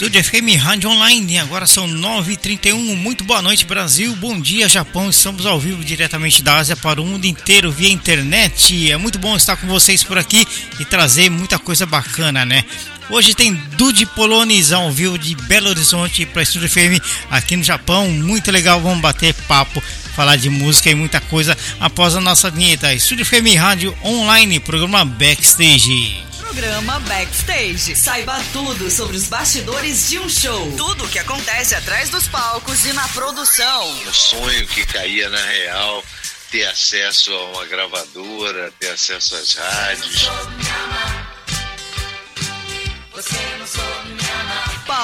Estúdio FM Rádio Online, agora são 9h31. Muito boa noite, Brasil. Bom dia, Japão. Estamos ao vivo diretamente da Ásia para o mundo inteiro via internet. É muito bom estar com vocês por aqui e trazer muita coisa bacana, né? Hoje tem Dude Polones ao vivo de Belo Horizonte para Estúdio FM aqui no Japão. Muito legal, vamos bater papo, falar de música e muita coisa após a nossa vinheta. Estúdio FM Rádio Online, programa Backstage programa Backstage. Saiba tudo sobre os bastidores de um show. Tudo o que acontece atrás dos palcos e na produção. O sonho que caía na real, ter acesso a uma gravadora, ter acesso às rádios. Você não soube me amar.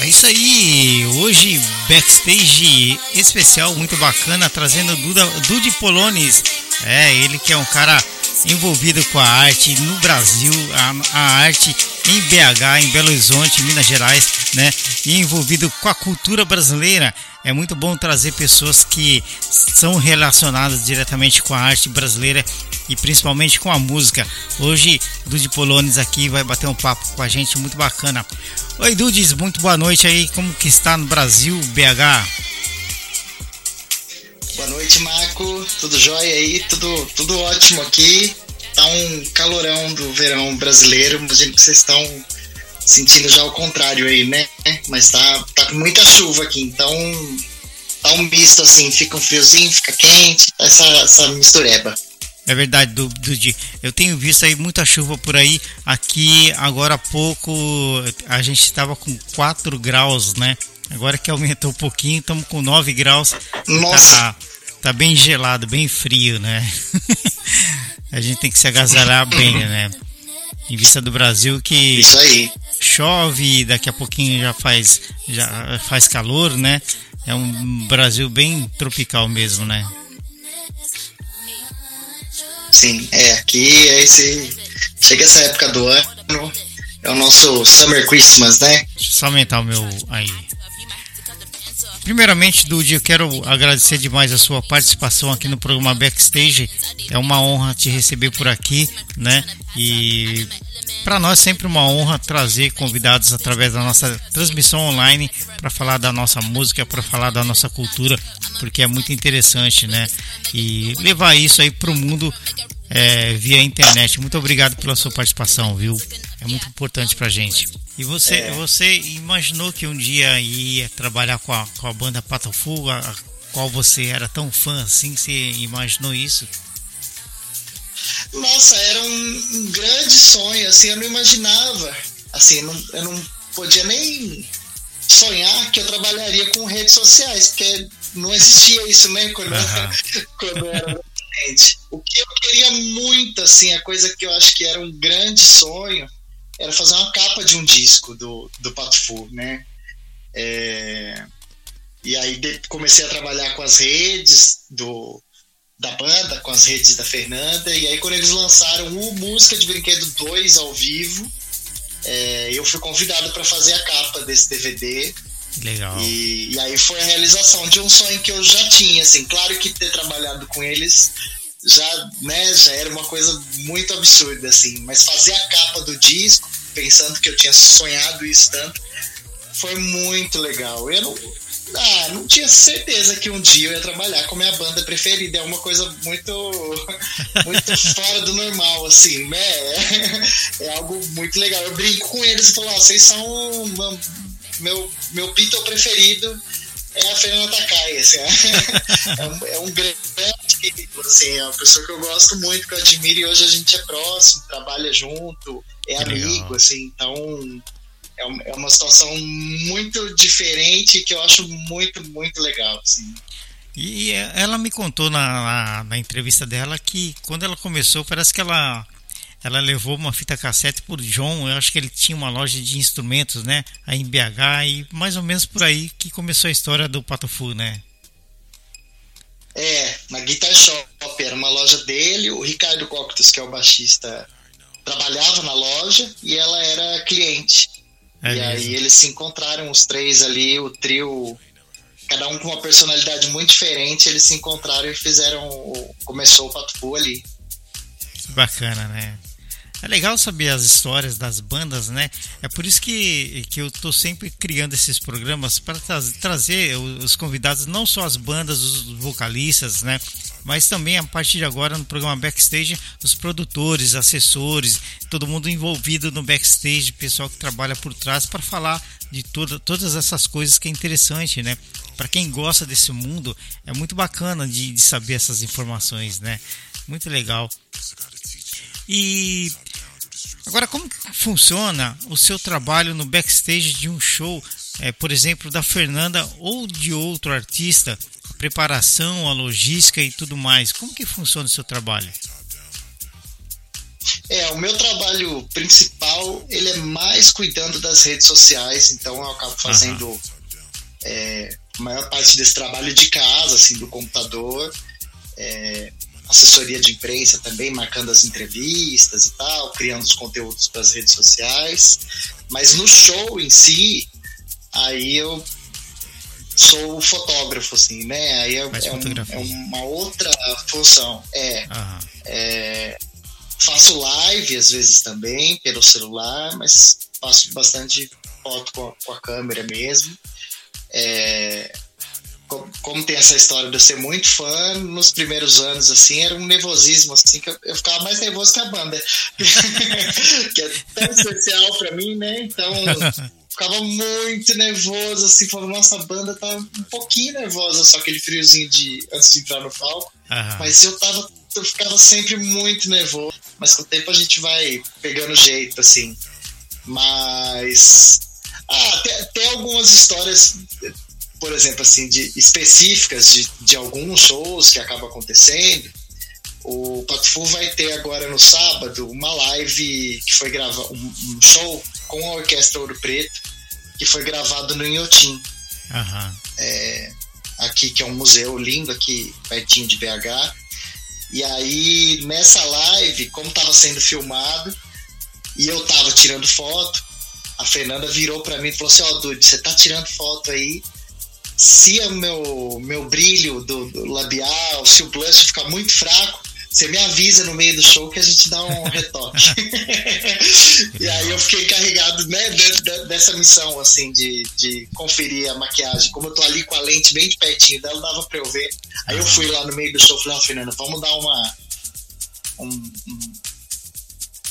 É isso aí, hoje backstage especial muito bacana, trazendo Duda, Polones, é ele que é um cara envolvido com a arte no Brasil, a, a, arte em BH, em Belo Horizonte, Minas Gerais, né? E envolvido com a cultura brasileira. É muito bom trazer pessoas que são relacionadas diretamente com a arte brasileira e principalmente com a música. Hoje, Dude Polones aqui vai bater um papo com a gente muito bacana. Oi, Dudes, muito boa noite aí. Como que está no Brasil, BH? Boa noite, Marco. Tudo jóia aí? Tudo, tudo ótimo aqui. Tá um calorão do verão brasileiro. Imagino que vocês estão sentindo já o contrário aí, né? Mas tá, tá com muita chuva aqui, então tá um misto assim, fica um friozinho, fica quente, essa, essa mistureba. É verdade, Dudi. Eu tenho visto aí muita chuva por aí. Aqui, agora há pouco, a gente estava com 4 graus, né? Agora que aumentou um pouquinho, estamos com 9 graus. Nossa! Tá, tá bem gelado, bem frio, né? a gente tem que se agasalhar bem, né? Em vista do Brasil que chove, daqui a pouquinho já faz, já faz calor, né? É um Brasil bem tropical mesmo, né? Sim, é, aqui é esse. Chega essa época do ano, é o nosso Summer Christmas, né? Deixa eu só aumentar o meu aí. Primeiramente, Dudy, eu quero agradecer demais a sua participação aqui no programa Backstage. É uma honra te receber por aqui, né? E para nós é sempre uma honra trazer convidados através da nossa transmissão online para falar da nossa música, para falar da nossa cultura, porque é muito interessante, né? E levar isso aí para o mundo é, via internet. Muito obrigado pela sua participação, viu? É muito importante para gente. E você, é. você imaginou que um dia ia trabalhar com a, com a banda Patafu, a, a qual você era tão fã assim? Você imaginou isso? Nossa, era um, um grande sonho, assim, eu não imaginava, assim, não, eu não podia nem sonhar que eu trabalharia com redes sociais, porque não existia isso, né, quando, uhum. quando eu era adolescente. O que eu queria muito, assim, a coisa que eu acho que era um grande sonho, era fazer uma capa de um disco do, do Pato Fu, né? É, e aí comecei a trabalhar com as redes do, da banda, com as redes da Fernanda, e aí quando eles lançaram o Música de Brinquedo 2 ao vivo, é, eu fui convidado para fazer a capa desse DVD. Legal. E, e, aí foi a realização de um sonho que eu já tinha, assim, claro que ter trabalhado com eles já, né, já era uma coisa muito absurda, assim, mas fazer a capa do disco, pensando que eu tinha sonhado isso tanto, foi muito legal. Eu não, ah, não tinha certeza que um dia eu ia trabalhar com minha banda preferida. É uma coisa muito, muito fora do normal, assim, né? É, é, algo muito legal. Eu brinco com eles e falo, ah, vocês são meu, meu Beatle preferido é a Fernanda Takai, assim, é, é, um, é um grande querido, assim, é uma pessoa que eu gosto muito, que eu admiro e hoje a gente é próximo, trabalha junto, é amigo, assim, então é, é uma situação muito diferente que eu acho muito, muito legal, assim. E ela me contou na, na, na, entrevista dela que quando ela começou, parece que ela, ela levou uma fita cassete por John. Eu acho que ele tinha uma loja de instrumentos, né? Aí em BH, e mais ou menos por aí que começou a história do Patofu, né? É, na Guitar Shop, era uma loja dele. O Ricardo Coctus, que é o baixista, trabalhava na loja e ela era cliente. É e mesmo. aí eles se encontraram, os três ali, o trio cada um com uma personalidade muito diferente, eles se encontraram e fizeram. Começou o Patupu ali. Que bacana, né? É legal saber as histórias das bandas, né? É por isso que, que eu tô sempre criando esses programas para tra trazer os convidados, não só as bandas, os vocalistas, né? Mas também a partir de agora no programa Backstage, os produtores, assessores, todo mundo envolvido no backstage, pessoal que trabalha por trás para falar de toda, todas essas coisas que é interessante, né? Para quem gosta desse mundo, é muito bacana de, de saber essas informações, né? Muito legal. E agora, como funciona o seu trabalho no backstage de um show, é, por exemplo, da Fernanda ou de outro artista? A preparação, a logística e tudo mais. Como que funciona o seu trabalho? É, o meu trabalho principal, ele é mais cuidando das redes sociais, então eu acabo fazendo uhum. é, a maior parte desse trabalho de casa, assim, do computador. É, assessoria de imprensa também, marcando as entrevistas e tal, criando os conteúdos para as redes sociais. Mas no show em si, aí eu sou fotógrafo, assim, né? Aí é, é, um, é uma outra função. É, é, Faço live às vezes também pelo celular, mas faço bastante foto com a, com a câmera mesmo. É, como tem essa história de eu ser muito fã, nos primeiros anos, assim, era um nervosismo, assim, que eu, eu ficava mais nervoso que a banda. que é tão especial pra mim, né? Então, ficava muito nervoso, assim, falando, nossa, a banda tá um pouquinho nervosa, só aquele friozinho de antes de entrar no palco. Uhum. Mas eu tava, eu ficava sempre muito nervoso. Mas com o tempo a gente vai pegando jeito, assim. Mas. Ah, tem, tem algumas histórias por exemplo, assim, de específicas de, de alguns shows que acabam acontecendo. O Patufu vai ter agora no sábado uma live que foi gravado, um, um, show com a Orquestra Ouro Preto, que foi gravado no Inhotim. Uhum. É, aqui, que é um museu lindo aqui, pertinho de BH. E aí, nessa live, como estava sendo filmado, e eu tava tirando foto, a Fernanda virou para mim e falou assim: Ó, oh, Dude, você tá tirando foto aí, se o meu, meu brilho do, do labial, se o blush ficar muito fraco, você me avisa no meio do show que a gente dá um retoque. e aí eu fiquei encarregado né, dessa missão, assim, de, de conferir a maquiagem. Como eu tô ali com a lente bem de pertinho dela, dava pra eu ver. Aí eu fui lá no meio do show e falei, ó, oh, Fernanda, vamos dar uma. Um, um,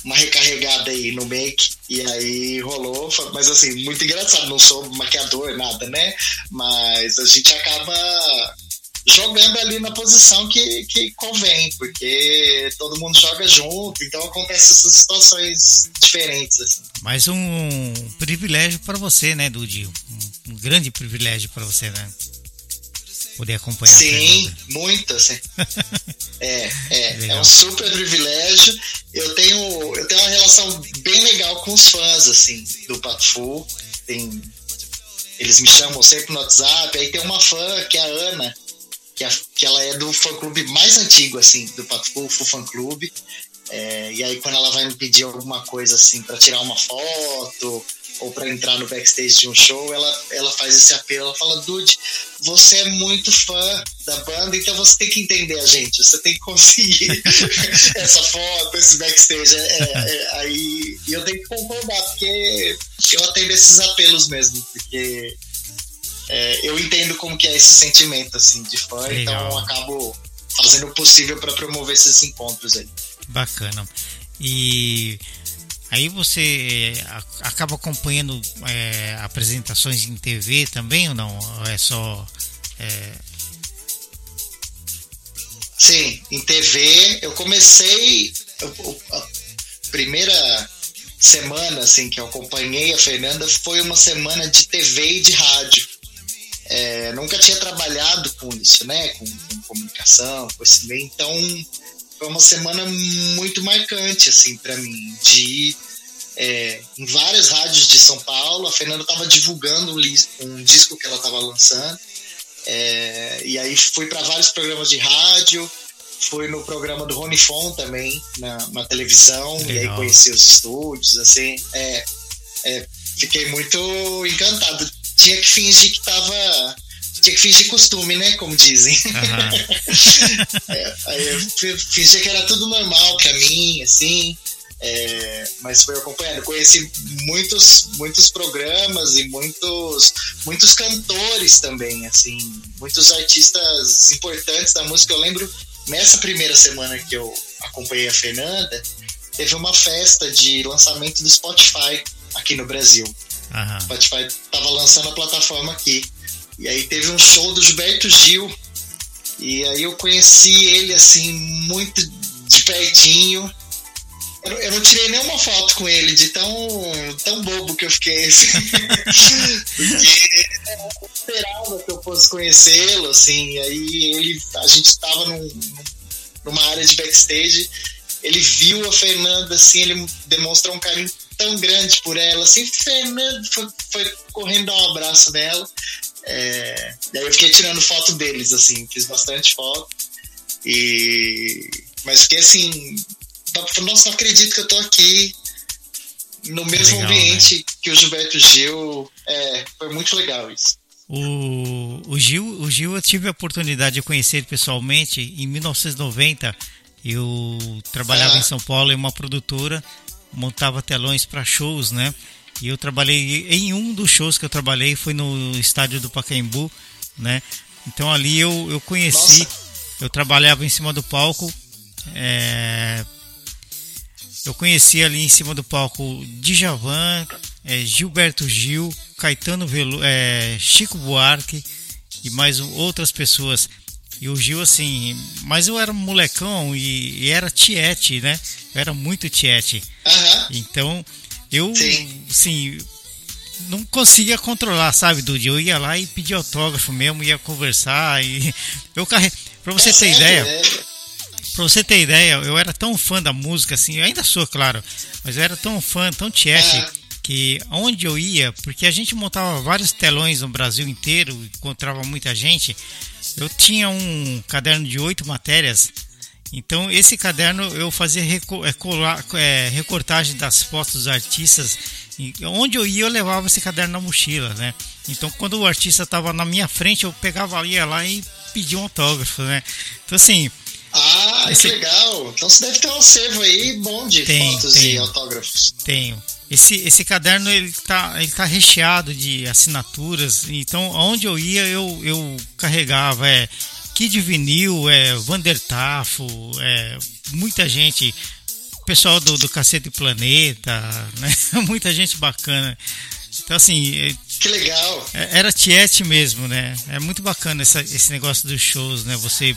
uma recarregada aí no make. E aí rolou, mas assim, muito engraçado, não sou maquiador, nada, né? Mas a gente acaba jogando ali na posição que, que convém, porque todo mundo joga junto, então acontece essas situações diferentes. Assim. Mais um privilégio para você, né, Dudi? Um, um grande privilégio para você, né? Poder acompanhar. Sim, muito, assim. é, é, é um super privilégio. Eu tenho, eu tenho uma relação bem legal com os fãs, assim, do Pato Tem, eles me chamam sempre no WhatsApp. Aí tem uma fã, que é a Ana, que, é, que ela é do fã-clube mais antigo, assim, do Pato Fu, Fã Clube. É, e aí quando ela vai me pedir alguma coisa assim para tirar uma foto ou para entrar no backstage de um show, ela, ela faz esse apelo, ela fala, Dude, você é muito fã da banda, então você tem que entender a gente, você tem que conseguir essa foto, esse backstage. É, é, é, aí e eu tenho que concordar, porque eu atendo esses apelos mesmo, porque é, eu entendo como que é esse sentimento assim de fã, então Legal. então eu acabo fazendo o possível para promover esses encontros aí. Bacana. E Aí você é, acaba acompanhando é, apresentações em TV também ou não? Ou é só. É... Sim, em TV eu comecei a primeira semana assim que eu acompanhei a Fernanda foi uma semana de TV e de rádio. É, nunca tinha trabalhado com isso, né? Com, com comunicação, com esse meio. Então foi uma semana muito marcante assim para mim de é, em várias rádios de São Paulo. A Fernanda estava divulgando um, um, disco que ela estava lançando. É, e aí fui para vários programas de rádio, fui no programa do Rony Fon também, na, na televisão, Legal. e aí conheci os estúdios, assim. É, é, fiquei muito encantado. Tinha que fingir que tava. Tinha que fingir costume, né? Como dizem. Uhum. é, aí eu fingi que era tudo normal pra mim, assim. É, mas foi acompanhando. Conheci muitos, muitos programas e muitos, muitos cantores também, assim, muitos artistas importantes da música. Eu lembro nessa primeira semana que eu acompanhei a Fernanda, teve uma festa de lançamento do Spotify aqui no Brasil. Uhum. O Spotify estava lançando a plataforma aqui. E aí teve um show do Gilberto Gil. E aí eu conheci ele assim muito de pertinho. Eu, não tirei nenhuma foto com ele, de tão, tão bobo que eu fiquei. Assim. Porque eu esperava que eu fosse conhecê-lo, assim. E aí ele, a gente estava num, numa área de backstage. Ele viu a Fernanda, assim, ele demonstrou um carinho tão grande por ela, assim, Fernanda foi, foi correndo dar um abraço nela. É, e aí eu fiquei tirando foto deles, assim, fiz bastante foto. E mas fiquei assim, nossa, não acredito que eu tô aqui no mesmo legal, ambiente né? que o Gilberto Gil. É, foi muito legal isso. O, o, Gil, o Gil, eu tive a oportunidade de conhecer pessoalmente em 1990. Eu trabalhava ah. em São Paulo em uma produtora, montava telões para shows, né? E eu trabalhei em um dos shows que eu trabalhei foi no estádio do Pacaembu, né? Então ali eu, eu conheci, Nossa. eu trabalhava em cima do palco, é, eu conheci ali em cima do palco Djavan, é, Gilberto Gil, Caetano Velu, é, Chico Buarque e mais outras pessoas. E o Gil, assim, mas eu era um molecão e, e era tiete, né? Eu era muito tiete. Uhum. Então, eu, Sim. assim, não conseguia controlar, sabe, Dude? Eu ia lá e pedia autógrafo mesmo, ia conversar e eu carre... Pra você é ter ideia, né? Pra você ter ideia, eu era tão fã da música, assim, eu ainda sou, claro, mas eu era tão fã, tão tiete, é. que onde eu ia, porque a gente montava vários telões no Brasil inteiro, encontrava muita gente, eu tinha um caderno de oito matérias, então esse caderno eu fazia é, é, recortagem das fotos dos artistas, onde eu ia eu levava esse caderno na mochila, né? Então quando o artista estava na minha frente, eu pegava ali lá e pedia um autógrafo, né? Então assim ah, Esse... que legal. Então você deve ter um acervo aí bom de tem, fotos e autógrafos. Tenho. Esse, esse caderno ele tá, ele tá recheado de assinaturas. Então, onde eu ia, eu, eu carregava. É, Kid Vinil, é, Vandertafo, é, muita gente. Pessoal do, do Cacete Planeta, né? muita gente bacana. Então, assim. É, que legal! É, era tiete mesmo, né? É muito bacana essa, esse negócio dos shows, né? Você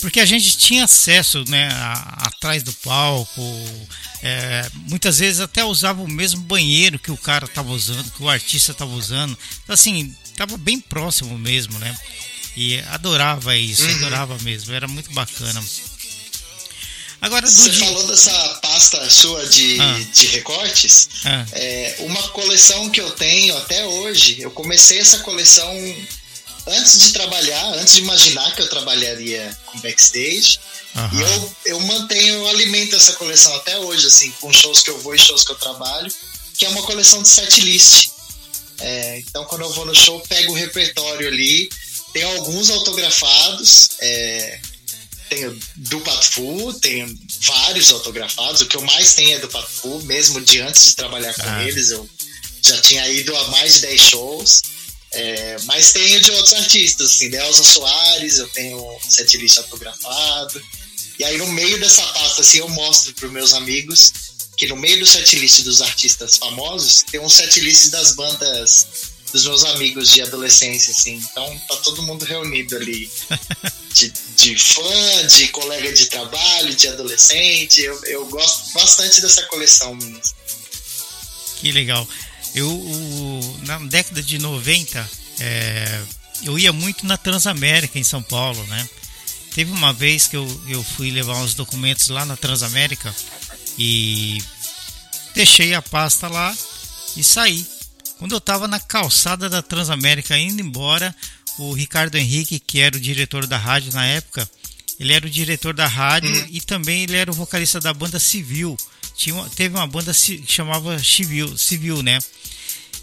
porque a gente tinha acesso né, a, atrás do palco, é, muitas vezes até usava o mesmo banheiro que o cara estava usando, que o artista estava usando, então, assim, estava bem próximo mesmo, né? E adorava isso, uhum. adorava mesmo, era muito bacana. Agora, Você dia... falou dessa pasta sua de, ah. de recortes. Ah. É, uma coleção que eu tenho até hoje, eu comecei essa coleção antes de trabalhar, antes de imaginar que eu trabalharia com backstage. Uhum. E eu, eu mantenho, eu alimento essa coleção até hoje, assim, com shows que eu vou e shows que eu trabalho, que é uma coleção de set list. É, então, quando eu vou no show, pego o repertório ali, tem alguns autografados, é, tenho do Patfu, tenho vários autografados, o que eu mais tenho é do Patfu, mesmo de antes de trabalhar com ah. eles, eu já tinha ido a mais de 10 shows. É, mas tenho de outros artistas, assim, de Elza Soares, eu tenho um setlist autografado. E aí no meio dessa pasta, assim, eu mostro para meus amigos que no meio do setlist dos artistas famosos tem um setlist das bandas dos meus amigos de adolescência, assim. Então tá todo mundo reunido ali. De, de fã, de colega de trabalho, de adolescente. Eu, eu gosto bastante dessa coleção minha. Que legal. Eu, na década de 90, é, eu ia muito na Transamérica em São Paulo, né? Teve uma vez que eu, eu fui levar uns documentos lá na Transamérica e deixei a pasta lá e saí. Quando eu estava na calçada da Transamérica indo embora, o Ricardo Henrique, que era o diretor da rádio na época, ele era o diretor da rádio uhum. e também ele era o vocalista da banda Civil. Tinha teve uma banda que chamava Civil, Civil, né?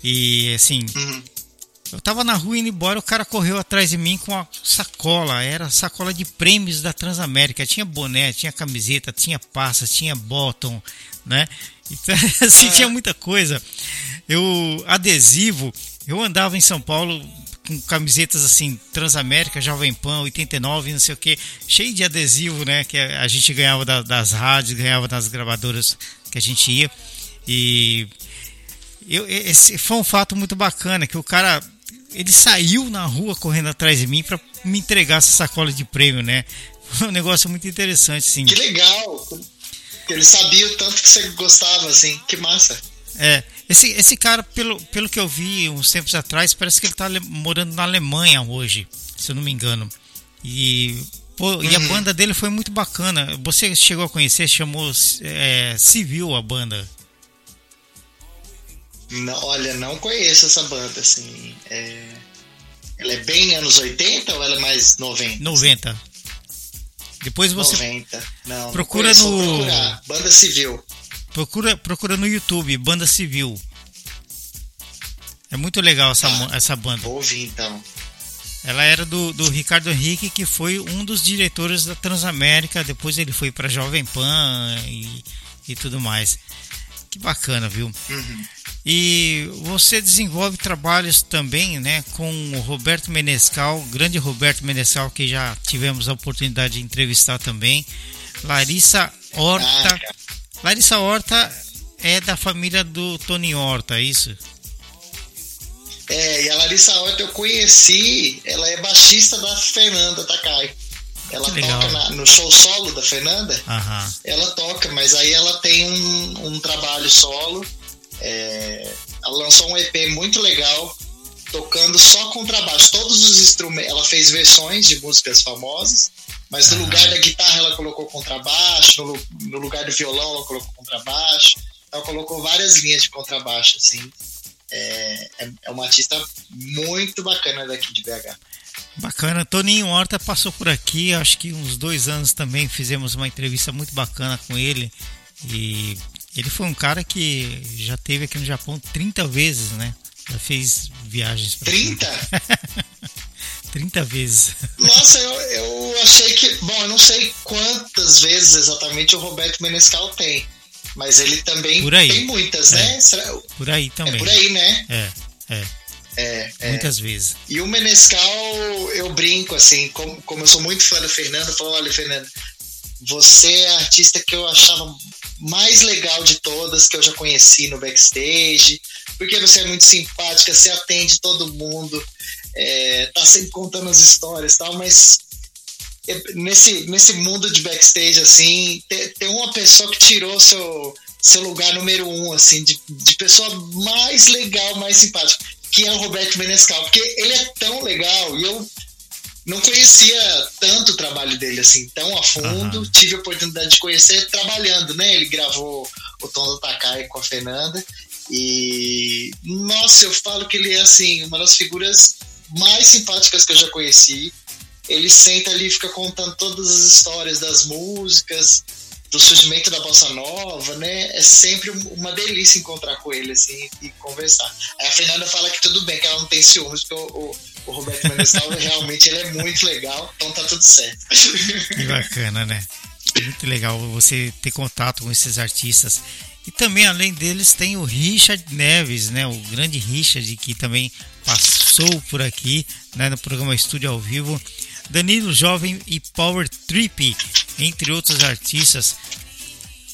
E assim, uhum. eu tava na rua indo embora, o cara correu atrás de mim com uma sacola, era sacola de prêmios da Transamérica. Tinha boné, tinha camiseta, tinha passa, tinha bottom, né? Então, assim, tinha muita coisa. Eu, adesivo, eu andava em São Paulo com camisetas assim, Transamérica, Jovem Pan, 89, não sei o que, cheio de adesivo, né? Que a gente ganhava da, das rádios, ganhava das gravadoras que a gente ia. E eu, esse foi um fato muito bacana, que o cara ele saiu na rua correndo atrás de mim para me entregar essa sacola de prêmio, né? Foi um negócio muito interessante, sim. Que legal! Ele sabia o tanto que você gostava, assim, que massa. É, esse, esse cara, pelo, pelo que eu vi uns tempos atrás, parece que ele está morando na Alemanha hoje, se eu não me engano. E, pô, uhum. e a uhum. banda dele foi muito bacana. Você chegou a conhecer, chamou é, Civil a banda. Não, olha, não conheço essa banda, assim. É... Ela é bem anos 80 ou ela é mais 90? 90. Depois você 90. Não, procura não no. Banda Civil. Procura, procura no YouTube, Banda Civil. É muito legal essa, ah, essa banda. Vou ouvir então. Ela era do, do Ricardo Henrique, que foi um dos diretores da Transamérica. Depois ele foi para Jovem Pan e, e tudo mais. Que bacana, viu? Uhum. E você desenvolve trabalhos também, né, com o Roberto Menescal, grande Roberto Menescal, que já tivemos a oportunidade de entrevistar também. Larissa Horta. Ah, Larissa Horta é da família do Tony Horta, é isso? É, e a Larissa Horta eu conheci, ela é baixista da Fernanda Takai. Ela toca na, no show solo da Fernanda. Aham. Ela toca, mas aí ela tem um, um trabalho solo. É, ela lançou um EP muito legal, tocando só contrabaixo. Todos os instrumentos. Ela fez versões de músicas famosas. Mas no lugar da guitarra ela colocou contrabaixo, no, no lugar do violão ela colocou contrabaixo. Ela colocou várias linhas de contrabaixo, assim. É, é, é uma artista muito bacana daqui de BH. Bacana. Toninho Horta passou por aqui, acho que uns dois anos também fizemos uma entrevista muito bacana com ele. E ele foi um cara que já teve aqui no Japão 30 vezes, né? Já fez viagens. 30? 30 vezes. Nossa, eu, eu achei que. Bom, eu não sei quantas vezes exatamente o Roberto Menescal tem. Mas ele também tem muitas, é. né? Será? Por aí também. É por aí, né? É, é. É, é. Muitas vezes. E o Menescal, eu brinco, assim, como, como eu sou muito fã da Fernanda, eu falo, olha, Fernanda, você é a artista que eu achava mais legal de todas que eu já conheci no backstage, porque você é muito simpática, você atende todo mundo, é, tá sempre contando as histórias e tal, mas é, nesse, nesse mundo de backstage, assim, tem, uma pessoa que tirou seu, seu lugar número um, assim, de, de pessoa mais legal, mais simpática, que é o Roberto Menescal, porque ele é tão legal e eu não conhecia tanto o trabalho dele assim, tão a fundo. Uhum. Tive a oportunidade de conhecer trabalhando, né? Ele gravou o Tom do Takai com a Fernanda. E nossa, eu falo que ele é assim, uma das figuras mais simpáticas que eu já conheci. Ele senta ali e fica contando todas as histórias das músicas, do surgimento da bossa nova, né? É sempre uma delícia encontrar com ele assim e conversar. Aí a Fernanda fala que tudo bem, que ela não tem ciúmes, porque o, o, Roberto Menescal realmente ele é muito legal, então tá tudo certo. Que bacana, né? Muito legal você ter contato com esses artistas. E também, além deles, tem o Richard Neves, né? O grande Richard, que também passou por aqui né? no programa Estúdio ao Vivo. Danilo Jovem e Power Trip, entre outros artistas.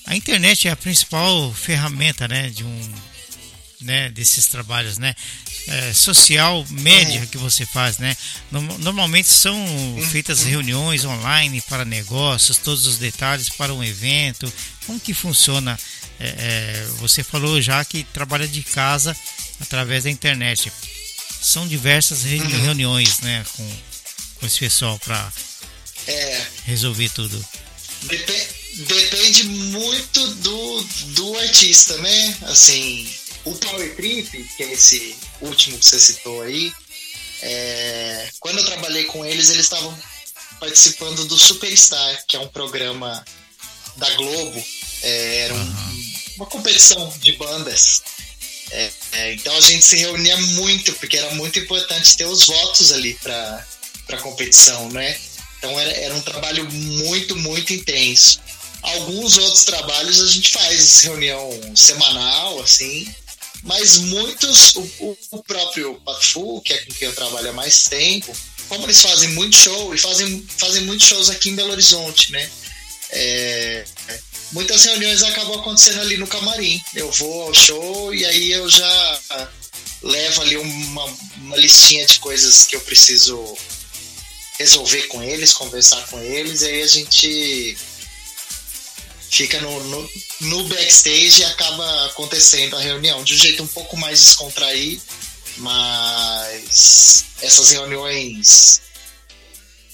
A internet é a principal ferramenta né? de um né, desses trabalhos, né? é, social média uhum. que você faz, né? Normalmente são uhum. feitas reuniões online para negócios, todos os detalhes para um evento. Como que funciona? É, é, você falou já que trabalha de casa através da internet. São diversas uhum. reuniões, né, com, com esse pessoal para é, resolver tudo. Depende, depende muito do, do artista, né? Assim, o Power Trip, que é esse último que você citou aí, é, quando eu trabalhei com eles, eles estavam participando do Superstar, que é um programa da Globo. É, era um, uhum. uma competição de bandas. É, é, então a gente se reunia muito, porque era muito importante ter os votos ali para a competição, né? Então era, era um trabalho muito, muito intenso. Alguns outros trabalhos a gente faz reunião semanal, assim, mas muitos, o, o próprio Patfu, que é com quem eu trabalho há mais tempo, como eles fazem muito show e fazem, fazem muitos shows aqui em Belo Horizonte, né? É, muitas reuniões acabam acontecendo ali no camarim. Eu vou ao show e aí eu já levo ali uma, uma listinha de coisas que eu preciso resolver com eles, conversar com eles, e aí a gente fica no, no, no, backstage e acaba acontecendo a reunião de um jeito um pouco mais descontraído, mas essas reuniões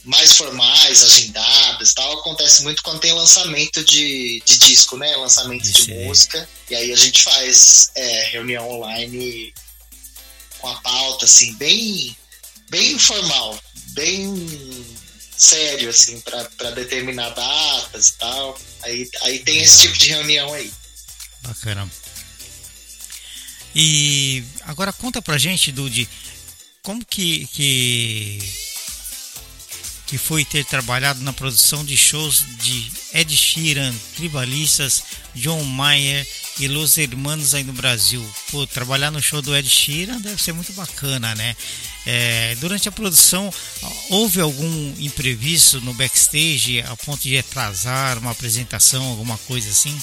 mais formais, agendadas tal, acontece muito quando tem lançamento de, de disco, né? Lançamento de música. E aí a gente faz é, reunião online com a pauta, assim, bem, bem informal, bem sério, assim, para determinar datas e tal. Aí, aí tem esse tipo de reunião aí. Bacana. E agora conta pra gente, Dude, como que, que, que foi ter trabalhado na produção de shows de Ed Sheeran, Tribalistas, John Mayer e Los Hermanos aí no Brasil. Pô, trabalhar no show do Ed Sheeran deve ser muito bacana, né? É, durante a produção, houve algum imprevisto no backstage a ponto de atrasar uma apresentação, alguma coisa assim?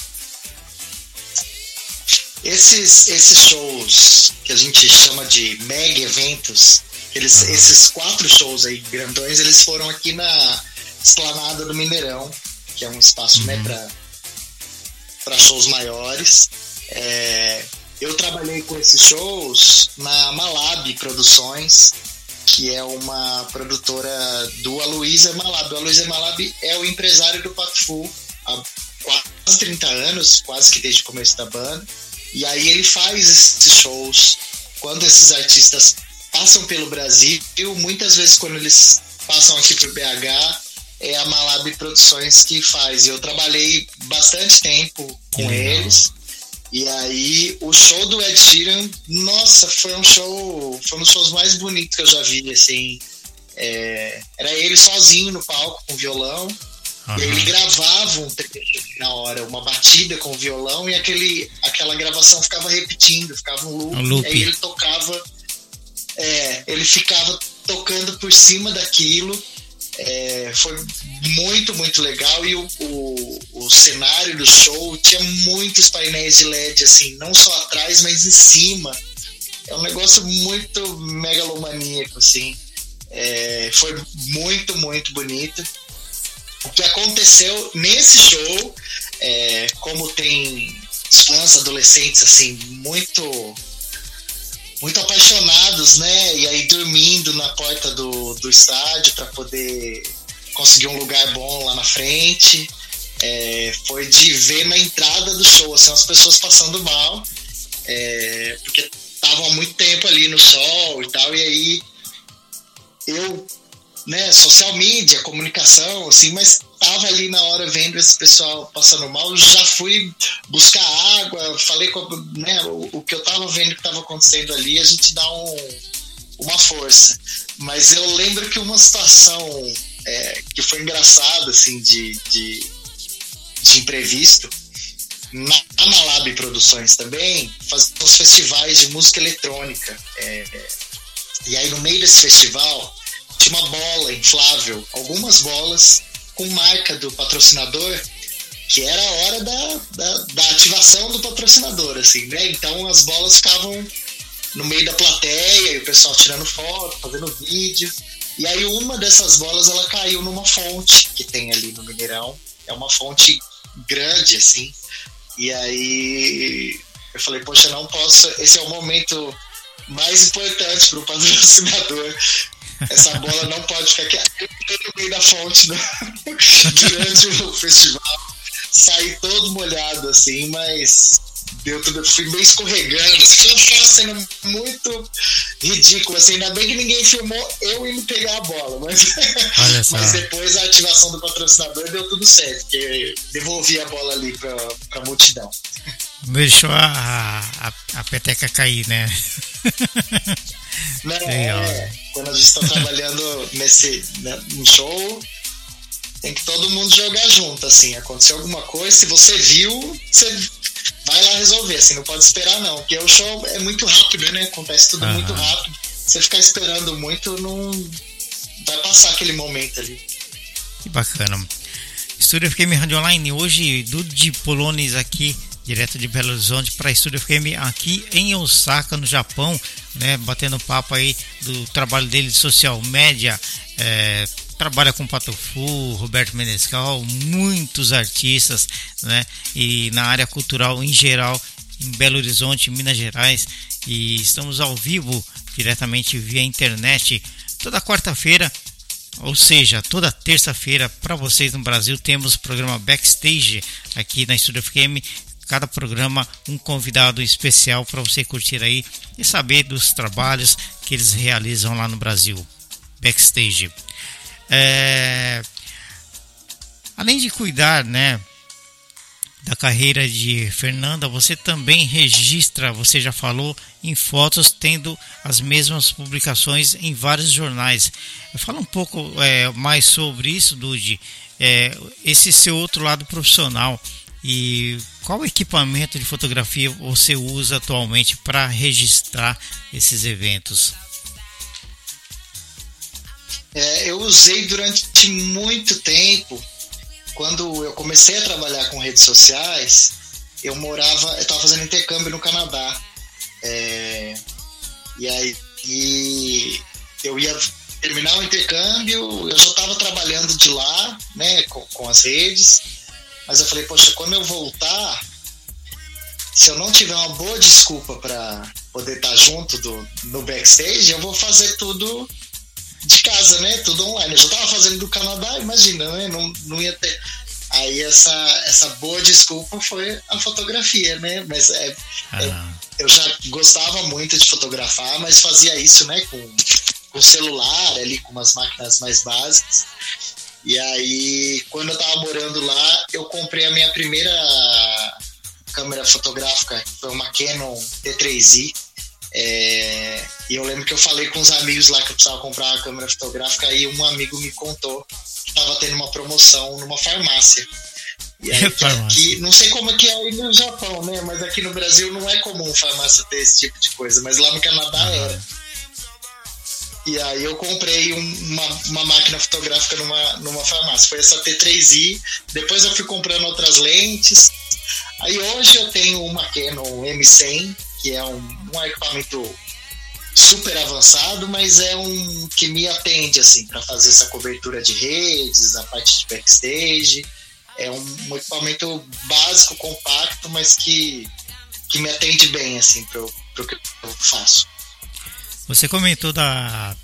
Esses, esses shows que a gente chama de mega eventos, eles, esses quatro shows aí grandões, eles foram aqui na Esplanada do Mineirão, que é um espaço né, uhum. né, para shows maiores. É, eu trabalhei com esses shows na Malab Produções, que é uma produtora do Aloysio Malab. O Aloysio Malab é o empresário do Pato há quase 30 anos, quase que desde o começo da banda. E aí ele faz esses shows quando esses artistas passam pelo Brasil, muitas vezes quando eles passam aqui pro BH, é a Malab Produções que faz. Eu trabalhei bastante tempo com eles. E aí, o show do Ed Sheeran, nossa, foi um show, foi um dos shows mais bonitos que eu já vi, assim. É, era ele sozinho no palco com violão. Uhum. E ele gravava um trecho na hora, uma batida com violão, e aquele, aquela gravação ficava repetindo, ficava um loop. Um loop. Aí ele tocava, é, ele ficava tocando por cima daquilo é, foi muito, muito legal e o, o, o, cenário do show tinha muitos painéis de LED, assim, não só atrás, mas em cima. É um negócio muito megalomaníaco, assim. É, foi muito, muito bonito. O que aconteceu nesse show, é, como tem fãs adolescentes, assim, muito muito apaixonados, né? E aí dormindo na porta do, do estádio para poder conseguir um lugar bom lá na frente. É, foi de ver na entrada do show, assim, as pessoas passando mal, é, porque estavam há muito tempo ali no sol e tal, e aí eu, né, social media, comunicação, assim, mas tava ali na hora vendo esse pessoal passando mal, já fui buscar água, falei com né, o, o, que eu tava vendo que tava acontecendo ali, a gente dá um, uma força. Mas eu lembro que uma situação é, que foi engraçada, assim, de, de, de imprevisto, na Malab Produções também, fazia uns festivais de música eletrônica. É, e aí no meio desse festival tinha uma bola inflável, algumas bolas com marca do patrocinador, que era a hora da, da, da ativação do patrocinador, assim, né? Então as bolas ficavam no meio da plateia, e o pessoal tirando foto, fazendo vídeo. E aí uma dessas bolas ela caiu numa fonte que tem ali no Mineirão. É uma fonte grande, assim. E aí eu falei, poxa, não posso. Esse é o momento mais importante para o patrocinador. Essa bola não pode ficar aqui no meio da fonte né? durante o festival. Saí todo molhado, assim, mas deu tudo, fui meio escorregando. Foi uma cena muito ridícula, assim, ainda bem que ninguém filmou eu indo pegar a bola, mas, mas depois a ativação do patrocinador deu tudo certo, porque devolvi a bola ali pra, pra multidão. Deixou a, a, a peteca cair, né? Não, é, quando a gente está trabalhando nesse né, no show, tem que todo mundo jogar junto, assim. Aconteceu alguma coisa, se você viu, você vai lá resolver, assim, não pode esperar não, porque o show é muito rápido, né? Acontece tudo uhum. muito rápido. Você ficar esperando muito, não vai passar aquele momento ali. Que bacana. Estúdio FM Rádio Online, hoje Dude Polones aqui, direto de Belo Horizonte para Estúdio FM aqui em Osaka, no Japão, né? Batendo papo aí do trabalho dele de social média, é, trabalha com Patofu, Roberto Menescal, muitos artistas, né? E na área cultural em geral, em Belo Horizonte, Minas Gerais, e estamos ao vivo diretamente via internet toda quarta-feira, ou seja, toda terça-feira para vocês no Brasil temos o programa Backstage aqui na Estúdio FM. Cada programa um convidado especial para você curtir aí e saber dos trabalhos que eles realizam lá no Brasil. Backstage. É, além de cuidar, né, da carreira de Fernanda, você também registra, você já falou, em fotos, tendo as mesmas publicações em vários jornais. Fala um pouco é, mais sobre isso, Dude, é, esse seu outro lado profissional e qual equipamento de fotografia você usa atualmente para registrar esses eventos? É, eu usei durante muito tempo. Quando eu comecei a trabalhar com redes sociais, eu morava, eu estava fazendo intercâmbio no Canadá. É, e aí e eu ia terminar o intercâmbio, eu já estava trabalhando de lá, né, com, com as redes. Mas eu falei, poxa, quando eu voltar, se eu não tiver uma boa desculpa para poder estar junto do, no backstage, eu vou fazer tudo de casa, né? Tudo online. Eu já tava fazendo do Canadá, imagina, né? Não, não ia ter. Aí essa, essa boa desculpa foi a fotografia, né? Mas é, ah. é, eu já gostava muito de fotografar, mas fazia isso, né? Com, com celular, ali, com umas máquinas mais básicas. E aí, quando eu tava morando lá, eu comprei a minha primeira câmera fotográfica, foi uma Canon T3i é, e eu lembro que eu falei com os amigos lá que eu precisava comprar uma câmera fotográfica e um amigo me contou que estava tendo uma promoção numa farmácia. E aí, aqui, não sei como é que é aí no Japão, né? Mas aqui no Brasil não é comum farmácia ter esse tipo de coisa, mas lá no Canadá era. E aí eu comprei um, uma, uma máquina fotográfica numa, numa farmácia. Foi essa T3i. Depois eu fui comprando outras lentes. Aí hoje eu tenho uma Canon M100 que é um, um equipamento super avançado, mas é um que me atende assim para fazer essa cobertura de redes, a parte de backstage. É um, um equipamento básico, compacto, mas que, que me atende bem assim para o que eu faço. Você comentou da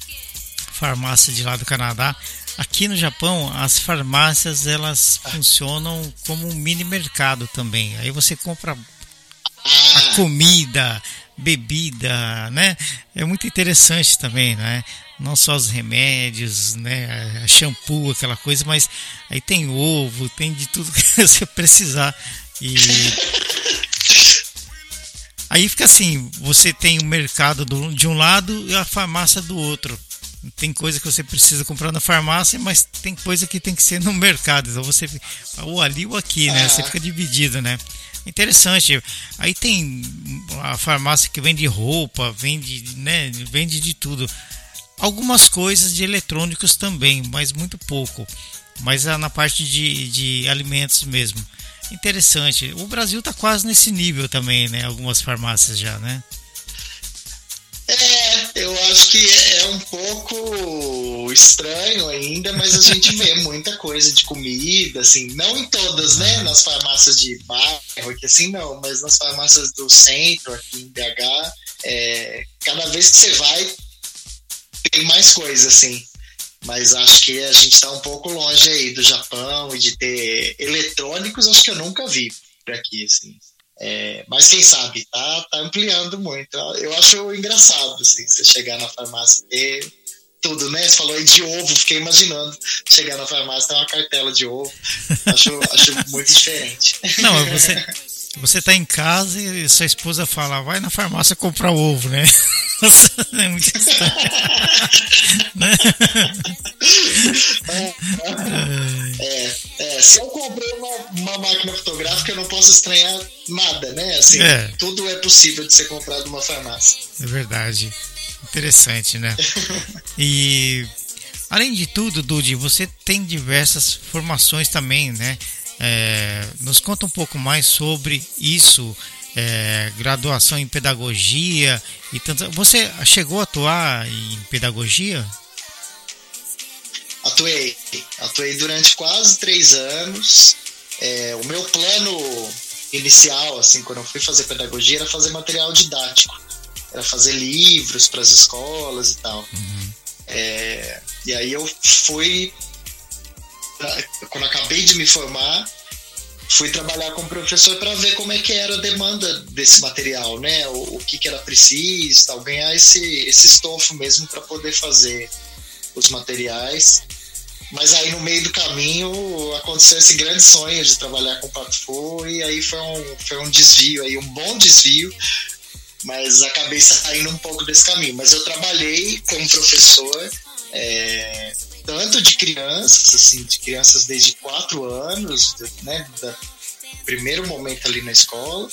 farmácia de lá do Canadá. Aqui no Japão, as farmácias elas ah. funcionam como um mini mercado também. Aí você compra a comida, bebida, né? É muito interessante também, né? Não só os remédios, né? Shampoo, aquela coisa, mas aí tem ovo, tem de tudo que você precisar. E aí fica assim, você tem o mercado do, de um lado e a farmácia do outro. Tem coisa que você precisa comprar na farmácia, mas tem coisa que tem que ser no mercado. Então você ou ali ou aqui, né? Você fica dividido, né? Interessante. Aí tem a farmácia que vende roupa, vende, né, vende de tudo. Algumas coisas de eletrônicos também, mas muito pouco. Mas é na parte de, de alimentos mesmo. Interessante. O Brasil está quase nesse nível também, né? Algumas farmácias já, né? acho que é um pouco estranho ainda, mas a gente vê muita coisa de comida, assim, não em todas, né? Nas farmácias de bairro, que assim não, mas nas farmácias do centro, aqui em BH, é, cada vez que você vai, tem mais coisa, assim. Mas acho que a gente está um pouco longe aí do Japão e de ter eletrônicos, acho que eu nunca vi por aqui, assim. É, mas quem sabe, tá, tá ampliando muito. Eu acho engraçado, assim, você chegar na farmácia e ter tudo, né? Você falou aí de ovo, fiquei imaginando chegar na farmácia ter uma cartela de ovo. Acho, acho muito diferente. Não, você, você tá em casa e sua esposa fala, vai na farmácia comprar ovo, né? é muito estranho. né? é, é, se eu comprei uma, uma, máquina fotográfica, eu não posso estranhar nada, né? Assim, é. tudo é possível de ser comprado numa farmácia. É verdade. Interessante, né? e além de tudo, Dudy, você tem diversas formações também, né? É, nos conta um pouco mais sobre isso, é, graduação em pedagogia e tanto. Você chegou a atuar em pedagogia? Atuei, atuei durante quase três anos. É, o meu plano inicial, assim, quando eu fui fazer pedagogia, era fazer material didático, era fazer livros para as escolas e tal. Uhum. É, e aí eu fui quando acabei de me formar, fui trabalhar como professor para ver como é que era a demanda desse material, né? O, o que, que era preciso, tal, ganhar esse, esse estofo mesmo para poder fazer os materiais. Mas aí no meio do caminho aconteceu esse grande sonho de trabalhar com Pato e aí foi um, foi um desvio aí, um bom desvio, mas acabei saindo um pouco desse caminho. Mas eu trabalhei como professor é, tanto de crianças, assim, de crianças desde 4 anos, né, da primeiro momento ali na escola,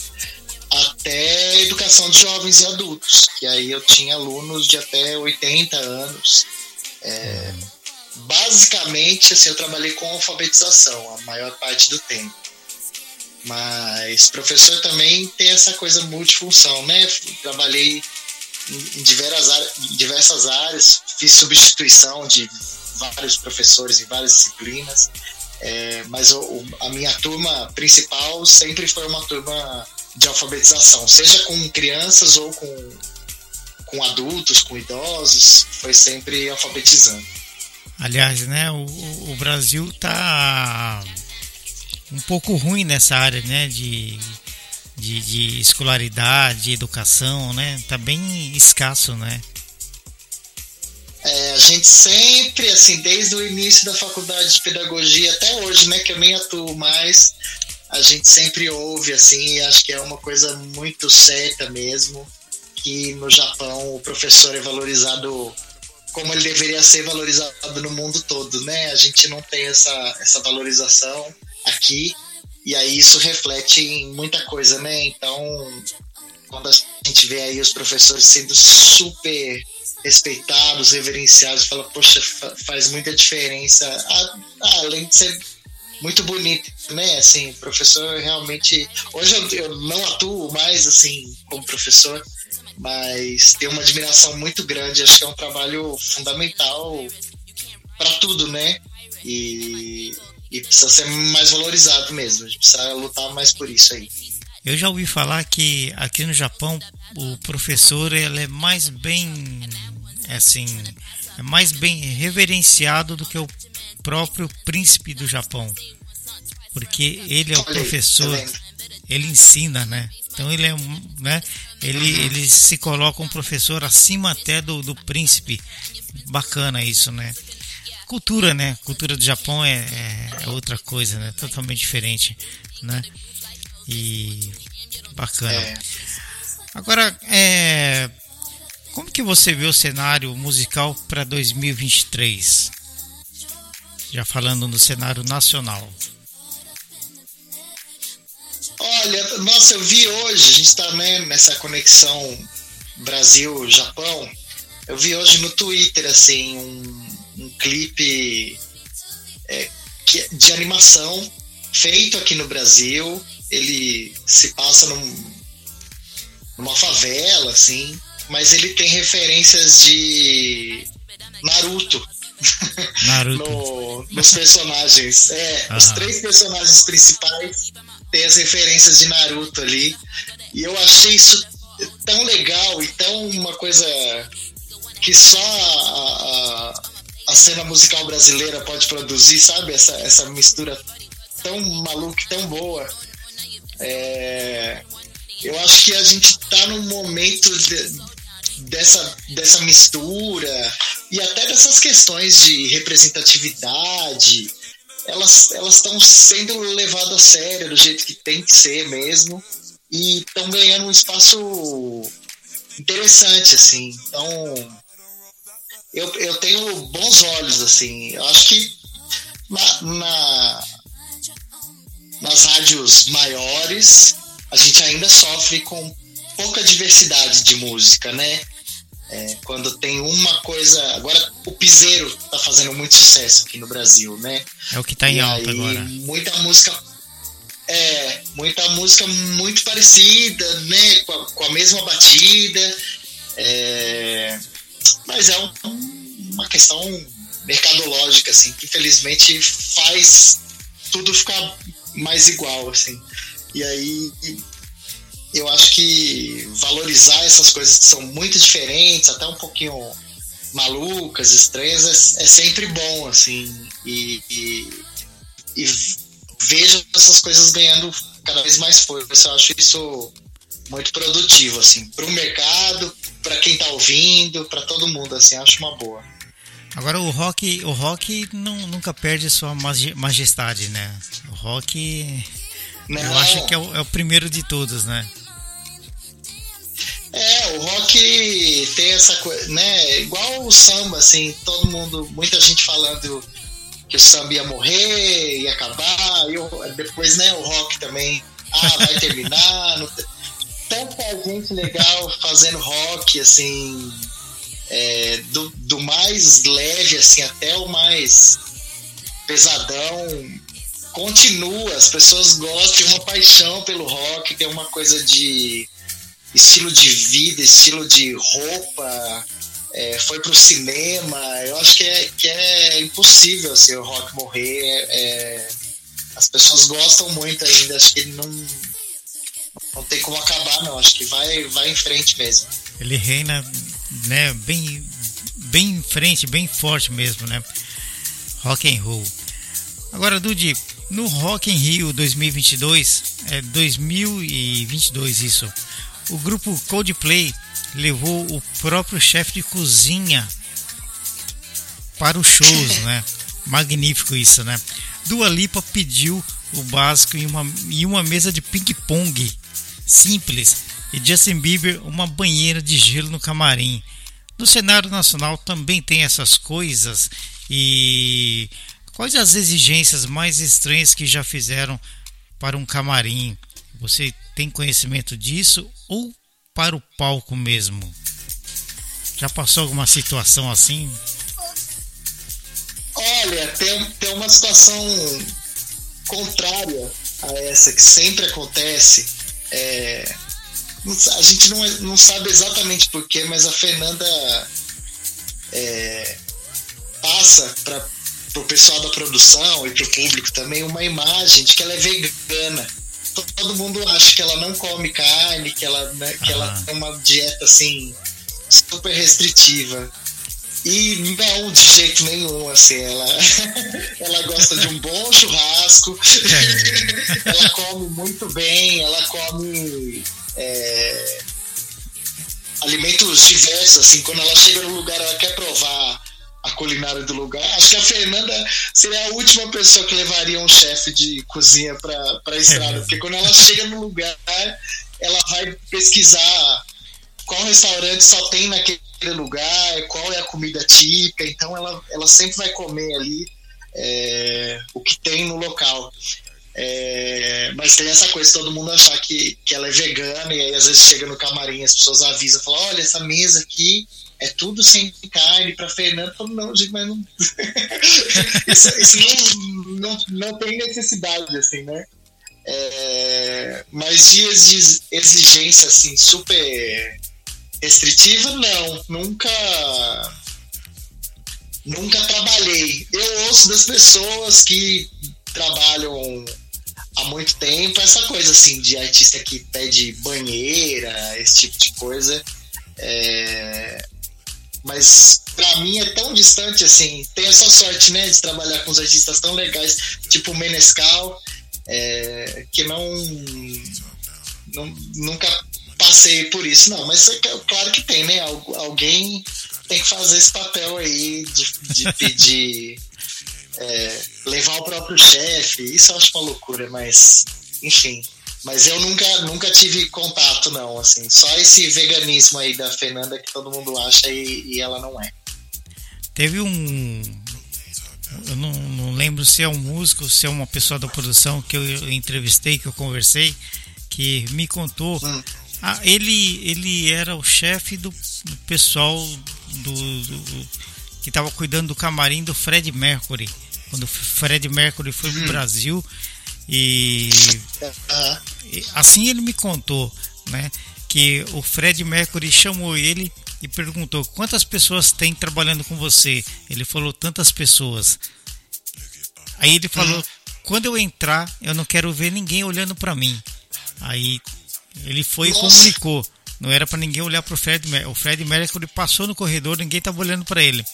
até educação de jovens e adultos, que aí eu tinha alunos de até 80 anos. É, basicamente, assim, eu trabalhei com alfabetização a maior parte do tempo. Mas professor também tem essa coisa multifunção, né? Trabalhei em diversas áreas, diversas áreas fiz substituição de vários professores em várias disciplinas, é, mas o, a minha turma principal sempre foi uma turma de alfabetização, seja com crianças ou com, com adultos, com idosos, foi sempre alfabetizando. Aliás, né, o, o Brasil tá um pouco ruim nessa área, né, de, de, de escolaridade, de educação, né, tá bem escasso, né. É, a gente sempre, assim, desde o início da faculdade de pedagogia até hoje, né, que eu nem atuo mais, a gente sempre ouve, assim, e acho que é uma coisa muito certa mesmo, que no Japão o professor é valorizado como ele deveria ser valorizado no mundo todo, né? A gente não tem essa, essa valorização aqui, e aí isso reflete em muita coisa, né? Então, quando a gente vê aí os professores sendo super respeitados, reverenciados, fala, poxa, faz muita diferença, além de ser muito bonito, né? Assim, professor realmente. Hoje eu, eu, não atuo mais assim como professor, mas tenho uma admiração muito grande. Acho que é um trabalho fundamental para tudo, né? E, e precisa ser mais valorizado mesmo. A gente precisa lutar mais por isso aí. Eu já ouvi falar que aqui no Japão o professor ele é mais bem assim é mais bem reverenciado do que o próprio príncipe do Japão, porque ele é o professor, ele ensina, né? Então ele é, né? Ele, uhum. ele se coloca um professor acima até do, do príncipe. Bacana isso, né? Cultura, né? Cultura do Japão é, é, é outra coisa, né? Totalmente diferente, né? E bacana. É. Agora, é, como que você vê o cenário musical para 2023? Já falando no cenário nacional. Olha, nossa, eu vi hoje, a gente está né, nessa conexão Brasil-Japão. Eu vi hoje no Twitter, assim, um, um clipe é, de animação feito aqui no Brasil ele se passa num, numa favela, assim, mas ele tem referências de Naruto. Naruto. no, nos personagens. É, os três personagens principais têm as referências de Naruto ali. E eu achei isso tão legal e tão uma coisa que só a, a, a cena musical brasileira pode produzir, sabe? Essa, essa mistura tão maluca tão boa. É, eu acho que a gente tá num momento de, dessa, dessa mistura e até dessas questões de representatividade, elas estão sendo levadas a sério do jeito que tem que ser mesmo e estão ganhando um espaço interessante, assim. Então, eu, eu tenho bons olhos, assim. Eu acho que na, na nas rádios maiores a gente ainda sofre com pouca diversidade de música, né? É, quando tem uma coisa. Agora, o Piseiro tá fazendo muito sucesso aqui no Brasil, né? É o que tá em e alta aí, agora. Muita música. É, muita música muito parecida, né? Com a, com a mesma batida. É, mas é um, uma questão mercadológica, assim, que infelizmente faz tudo ficar mais igual, assim. E aí eu acho que valorizar essas coisas que são muito diferentes, até um pouquinho malucas, estranhas, é, é sempre bom, assim. E, e, e, vejo essas coisas ganhando cada vez mais força. Eu acho isso muito produtivo, assim, para o mercado, para quem está ouvindo, para todo mundo, assim, acho uma boa. Agora o rock, o rock não, nunca perde sua majestade, né? O rock, não. eu acho que é o, é o primeiro de todos, né? É, o rock tem essa coisa, né? Igual o samba, assim, todo mundo, muita gente falando que o samba ia morrer, ia acabar, e depois, né, o rock também, ah, vai terminar. não, tanta gente legal fazendo rock, assim, é, do, do mais leve, assim, até o mais pesadão, continua, as pessoas gostam, tem uma paixão pelo rock, tem uma coisa de estilo de vida, estilo de roupa, é, foi pro cinema. Eu acho que é, que é impossível assim, o rock morrer. É, é as pessoas gostam muito ainda, acho que não, não tem como acabar, não. Acho que vai, vai em frente mesmo. Ele reina né, bem, bem em frente, bem forte mesmo, né? Rock and roll. Agora, Dudi, no Rock in Rio 2022, é 2022 isso o grupo Coldplay levou o próprio chefe de cozinha para os shows, né? Magnífico isso, né? Dua Lipa pediu o básico em uma, em uma mesa de ping-pong simples e Justin Bieber uma banheira de gelo no camarim. No cenário nacional também tem essas coisas e quais as exigências mais estranhas que já fizeram para um camarim? Você tem conhecimento disso ou para o palco mesmo? Já passou alguma situação assim? Olha, tem, tem uma situação contrária a essa que sempre acontece. É, a gente não, não sabe exatamente porquê, mas a Fernanda é, passa para o pessoal da produção e para o público também uma imagem de que ela é vegana todo mundo acha que ela não come carne, que ela, né, que ela tem uma dieta assim super restritiva. E não, de jeito nenhum, assim, ela, ela gosta de um bom churrasco, é. ela come muito bem, ela come é, alimentos diversos, assim, quando ela chega no lugar, ela quer provar a culinária do lugar. Acho que a Fernanda seria a última pessoa que levaria um chefe de cozinha para a estrada, porque quando ela chega no lugar, ela vai pesquisar qual restaurante só tem naquele lugar, qual é a comida típica, então ela, ela sempre vai comer ali é, o que tem no local. É, mas tem essa coisa, todo mundo achar que, que ela é vegana, e aí às vezes chega no camarim, as pessoas avisam, falam, olha, essa mesa aqui é tudo sem carne para Fernando. Eu não, gente, mas não. isso, isso não, não, não tem necessidade, assim, né? É, mas dias de exigência, assim, super restritiva, não. Nunca. Nunca trabalhei. Eu ouço das pessoas que trabalham há muito tempo essa coisa assim de artista que pede banheira, esse tipo de coisa. É... Mas para mim é tão distante assim. Tenho essa sorte, né, de trabalhar com os artistas tão legais, tipo o Menescal, é... que não, não nunca passei por isso, não. Mas é claro que tem, né? Alguém tem que fazer esse papel aí de, de pedir é, levar o próprio chefe, isso eu acho uma loucura, mas enfim. Mas eu nunca, nunca tive contato, não, assim. Só esse veganismo aí da Fernanda que todo mundo acha e, e ela não é. Teve um. Eu não, não, lembro se é um músico, se é uma pessoa da produção que eu entrevistei, que eu conversei, que me contou. Hum. Ah, ele, ele era o chefe do, do pessoal do, do que estava cuidando do camarim do Fred Mercury quando o Fred Mercury foi pro hum. Brasil e, e assim ele me contou, né, que o Fred Mercury chamou ele e perguntou quantas pessoas tem trabalhando com você. Ele falou tantas pessoas. Aí ele falou: uhum. quando eu entrar, eu não quero ver ninguém olhando para mim. Aí ele foi Nossa. e comunicou. Não era para ninguém olhar para o Fred Mercury. O Fred Mercury passou no corredor, ninguém estava olhando para ele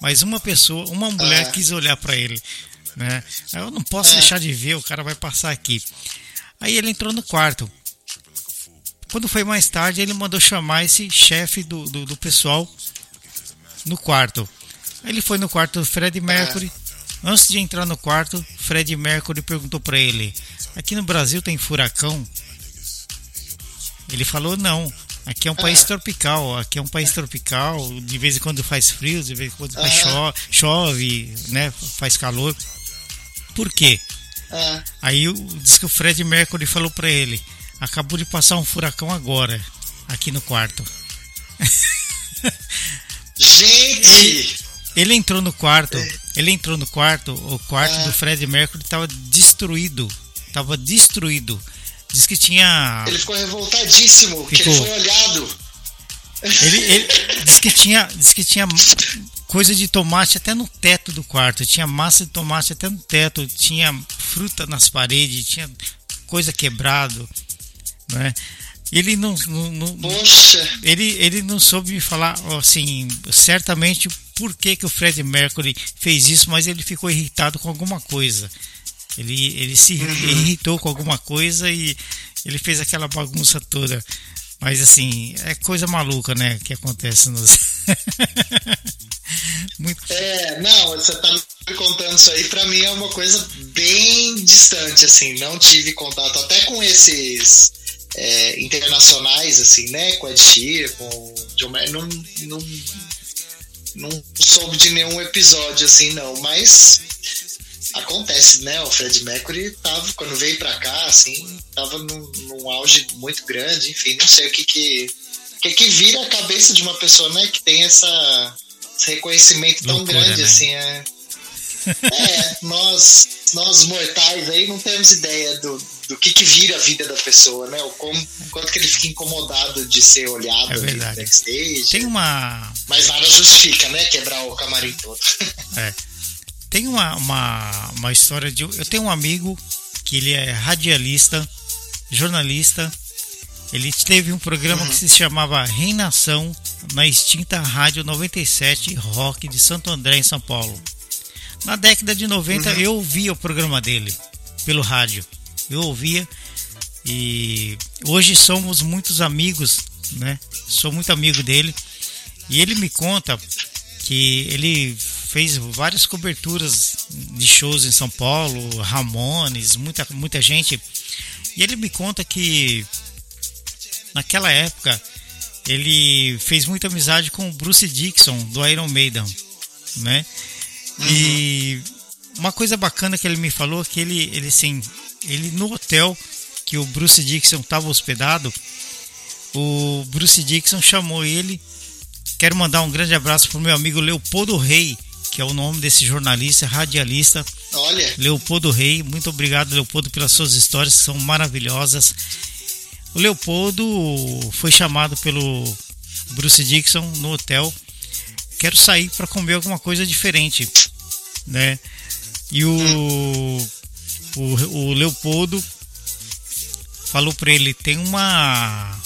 mas uma pessoa, uma mulher é. quis olhar para ele, né? Eu não posso é. deixar de ver, o cara vai passar aqui. Aí ele entrou no quarto. Quando foi mais tarde, ele mandou chamar esse chefe do, do, do pessoal no quarto. Aí ele foi no quarto do Fred Mercury. É. Antes de entrar no quarto, Fred Mercury perguntou para ele: Aqui no Brasil tem furacão? Ele falou: Não. Aqui é um país tropical, aqui é um país tropical, de vez em quando faz frio, de vez em quando faz chove, chove, né, faz calor. Por quê? Aí diz que o Fred Mercury falou para ele: acabou de passar um furacão agora, aqui no quarto. Gente! Ele, ele, entrou no quarto, ele entrou no quarto, o quarto do Fred Mercury estava destruído, estava destruído. Diz que tinha. Ele ficou revoltadíssimo, ficou. que ele foi olhado. Ele, ele diz que tinha, diz que tinha coisa de tomate até no teto do quarto, tinha massa de tomate até no teto, tinha fruta nas paredes, tinha coisa quebrado, né? Ele não, não, não ele ele não soube me falar assim certamente por que que o Fred Mercury fez isso, mas ele ficou irritado com alguma coisa. Ele, ele se uhum. irritou com alguma coisa e ele fez aquela bagunça toda. Mas assim, é coisa maluca, né? Que acontece nos. Muito... É, não, você tá me contando isso aí, pra mim é uma coisa bem distante, assim. Não tive contato até com esses é, internacionais, assim, né? Com Ed Sheeran, com John Mayer, não, não, não soube de nenhum episódio, assim, não. Mas acontece, né? O Fred Mercury tava, quando veio para cá, assim, tava num, num, auge muito grande, enfim, não sei o que que, que que vira a cabeça de uma pessoa, né, que tem essa, esse reconhecimento tão Loucura, grande, né? assim, é, é, nós, nós mortais aí não temos ideia do, do que que vira a vida da pessoa, né, o como, quanto que ele fica incomodado de ser olhado é verdade. backstage. Tem uma... Mas nada justifica, né, quebrar o camarim todo. É. Tem uma, uma, uma história de. Eu tenho um amigo que ele é radialista, jornalista. Ele teve um programa uhum. que se chamava Reinação na extinta Rádio 97 Rock de Santo André, em São Paulo. Na década de 90 uhum. eu ouvia o programa dele pelo rádio. Eu ouvia e hoje somos muitos amigos, né? Sou muito amigo dele. E ele me conta que ele fez várias coberturas de shows em São Paulo, Ramones, muita, muita gente. E ele me conta que naquela época ele fez muita amizade com o Bruce Dixon do Iron Maiden, né? Uhum. E uma coisa bacana que ele me falou é que ele, ele assim, ele no hotel que o Bruce Dixon estava hospedado, o Bruce Dixon chamou ele Quero mandar um grande abraço para o meu amigo Leopoldo Rei, que é o nome desse jornalista, radialista. Olha. Leopoldo Rei. Muito obrigado, Leopoldo, pelas suas histórias, que são maravilhosas. O Leopoldo foi chamado pelo Bruce Dixon no hotel. Quero sair para comer alguma coisa diferente, né? E o, o, o Leopoldo falou para ele: tem uma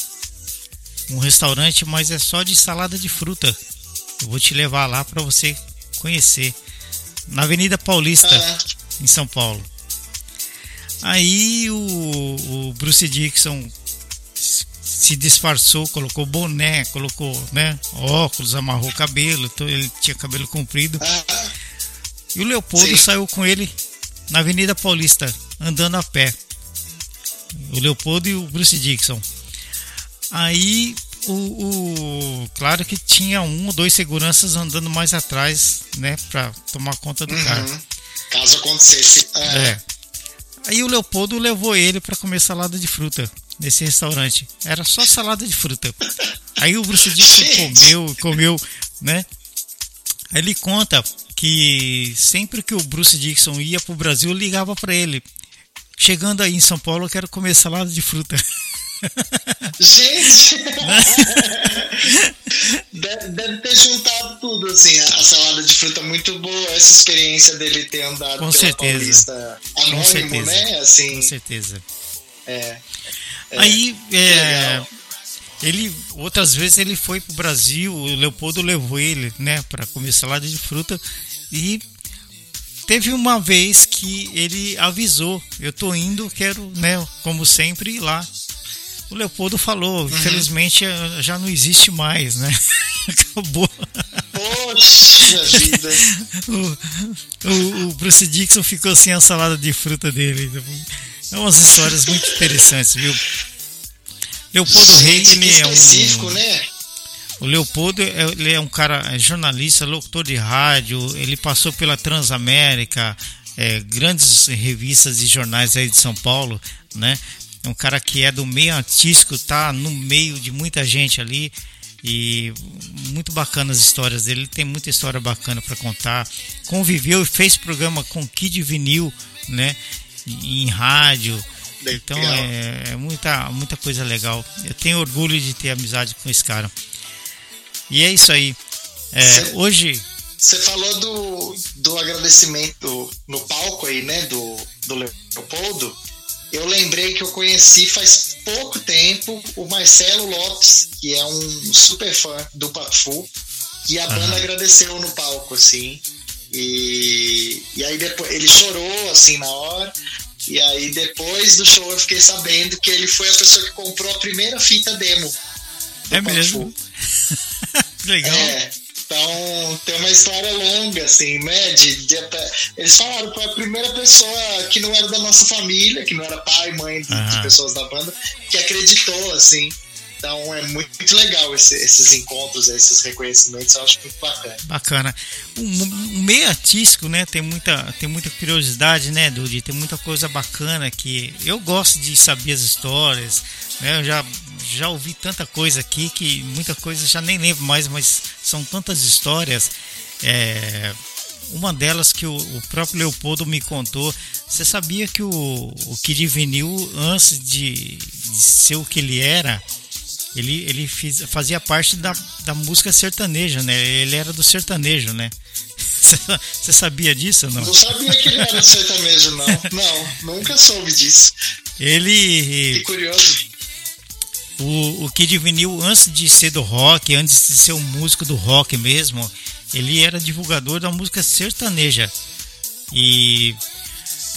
um restaurante, mas é só de salada de fruta. Eu vou te levar lá para você conhecer. Na Avenida Paulista, ah. em São Paulo. Aí o, o Bruce Dixon se disfarçou, colocou boné, colocou né, óculos, amarrou o cabelo, então ele tinha cabelo comprido. Ah. E o Leopoldo Sim. saiu com ele na Avenida Paulista, andando a pé. O Leopoldo e o Bruce Dixon. Aí o, o, claro que tinha um ou dois seguranças andando mais atrás, né, para tomar conta do uhum. cara. Caso acontecesse. É. é. Aí o Leopoldo levou ele para comer salada de fruta nesse restaurante. Era só salada de fruta. Aí o Bruce Dixon comeu, comeu, né? Aí ele conta que sempre que o Bruce Dixon ia pro Brasil, ligava para ele. Chegando aí em São Paulo, eu quero comer salada de fruta. Gente! deve, deve, ter juntado tudo, assim, a, salada de fruta muito boa, essa experiência dele ter andado Com pela certeza. Paulista anônimo, Com certeza. né? Assim, Com certeza. É, é Aí, é, ele, outras vezes ele foi pro Brasil, o Leopoldo levou ele, né, para comer salada de fruta e teve uma vez que ele avisou, eu tô indo, quero, né, como sempre ir lá o Leopoldo falou, infelizmente eh, já não existe mais, né? Acabou. Poxa vida! o, o, o, Bruce Dixon ficou sem a salada de fruta dele. É umas histórias muito interessantes, viu? Leopoldo Rei, ele é um. Né? O Leopoldo é, ele é um cara é jornalista, locutor de rádio, ele passou pela Transamérica, é, grandes revistas e jornais aí de São Paulo, né? É um cara que é do meio artístico, tá no meio de muita gente ali e muito bacana as histórias dele. Ele tem muita história bacana para contar. Conviveu e fez programa com Kid Vinil, né? Em rádio. Então é, é, muita, muita coisa legal. Eu tenho orgulho de ter amizade com esse cara. E é isso aí. É, cê, hoje. Você falou do, do agradecimento no palco aí, né? Do, do Leopoldo eu lembrei que eu conheci faz pouco tempo o Marcelo Lopes, que é um super fã do Pafu, e a banda agradeceu no palco, assim. E, e aí depois ele chorou assim na hora. E aí depois do show eu fiquei sabendo que ele foi a pessoa que comprou a primeira fita demo. É mesmo? Legal. É, então, tem uma história longa, assim, né? De, de, eles falaram que foi a primeira pessoa que não era da nossa família, que não era pai, mãe de, uhum. de pessoas da banda, que acreditou, assim. Então é muito, legal esse, esses encontros, esses reconhecimentos, eu acho muito bacana. Bacana. O, o meio artístico, né, tem muita, tem muita curiosidade, né, Dudy? Tem muita coisa bacana que eu gosto de saber as histórias, né? Eu já, já ouvi tanta coisa aqui que muita coisa já nem lembro mais, mas são tantas histórias. É, uma delas que o, o, próprio Leopoldo me contou. Você sabia que o, o Kid Vinil, antes de, de ser o que ele era, ele, ele fiz, fazia parte da, da música sertaneja, né? Ele era do sertanejo, né? Você sabia disso não? Não sabia que ele era sertanejo, não. Não, nunca soube disso. Ele. Que curioso. O, o Kid Vinil, antes de ser do rock, antes de ser um músico do rock mesmo, ele era divulgador da música sertaneja. E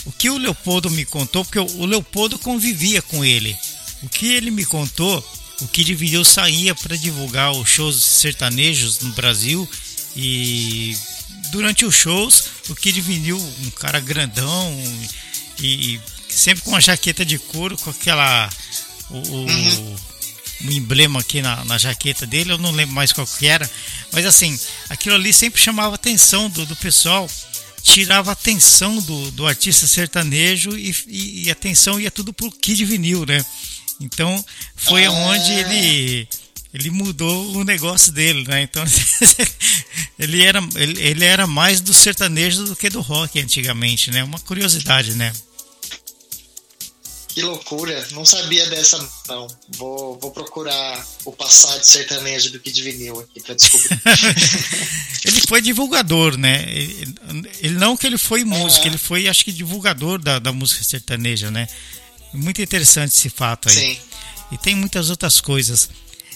o que o Leopoldo me contou, porque o Leopoldo convivia com ele. O que ele me contou o Kid Vinil saía para divulgar os shows sertanejos no Brasil e durante os shows o Kid Vinil, um cara grandão e, sempre com uma jaqueta de couro com aquela o, uhum. o emblema aqui na, na, jaqueta dele, eu não lembro mais qual que era, mas assim, aquilo ali sempre chamava a atenção do, do pessoal, tirava a atenção do, do artista sertanejo e, e, e a atenção ia tudo pro Kid Vinil, né? Então foi ah. onde ele ele mudou o negócio dele, né? Então ele era ele, ele, era mais do sertanejo do que do rock antigamente, né? Uma curiosidade, né? Que loucura, não sabia dessa não. Vou, vou procurar o passado sertanejo do Kid Vinil aqui pra descobrir. ele foi divulgador, né? Ele, ele, não que ele foi músico, é. ele foi, acho que, divulgador da, da música sertaneja, né? Muito interessante esse fato aí. Sim. E tem muitas outras coisas.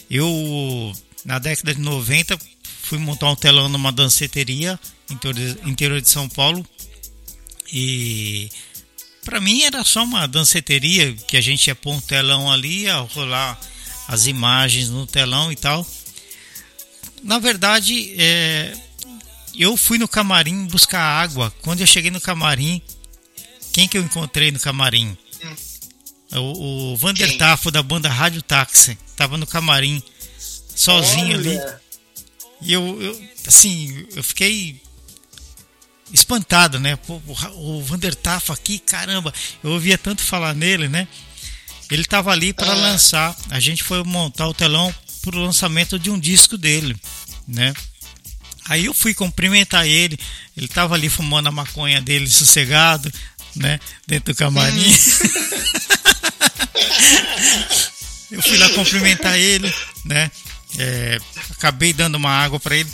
Eu, na década de 90, fui montar um telão numa danceteria interior de São Paulo e para mim era só uma danceteria que a gente ia pôr um telão ali, ia rolar as imagens no telão e tal. Na verdade, é, eu fui no camarim buscar água. Quando eu cheguei no camarim, quem que eu encontrei no camarim? Hum. O, o Vander Tafo da banda Rádio Táxi. Tava no camarim, sozinho Olha. ali. E eu, eu, assim, eu fiquei espantado, né? Pô, o Vander Tafo aqui, caramba, eu ouvia tanto falar nele, né? Ele estava ali para ah. lançar. A gente foi montar o telão para o lançamento de um disco dele, né? Aí eu fui cumprimentar ele. Ele estava ali fumando a maconha dele sossegado, né? Dentro do camarim. eu fui lá cumprimentar ele, né? É, acabei dando uma água para ele.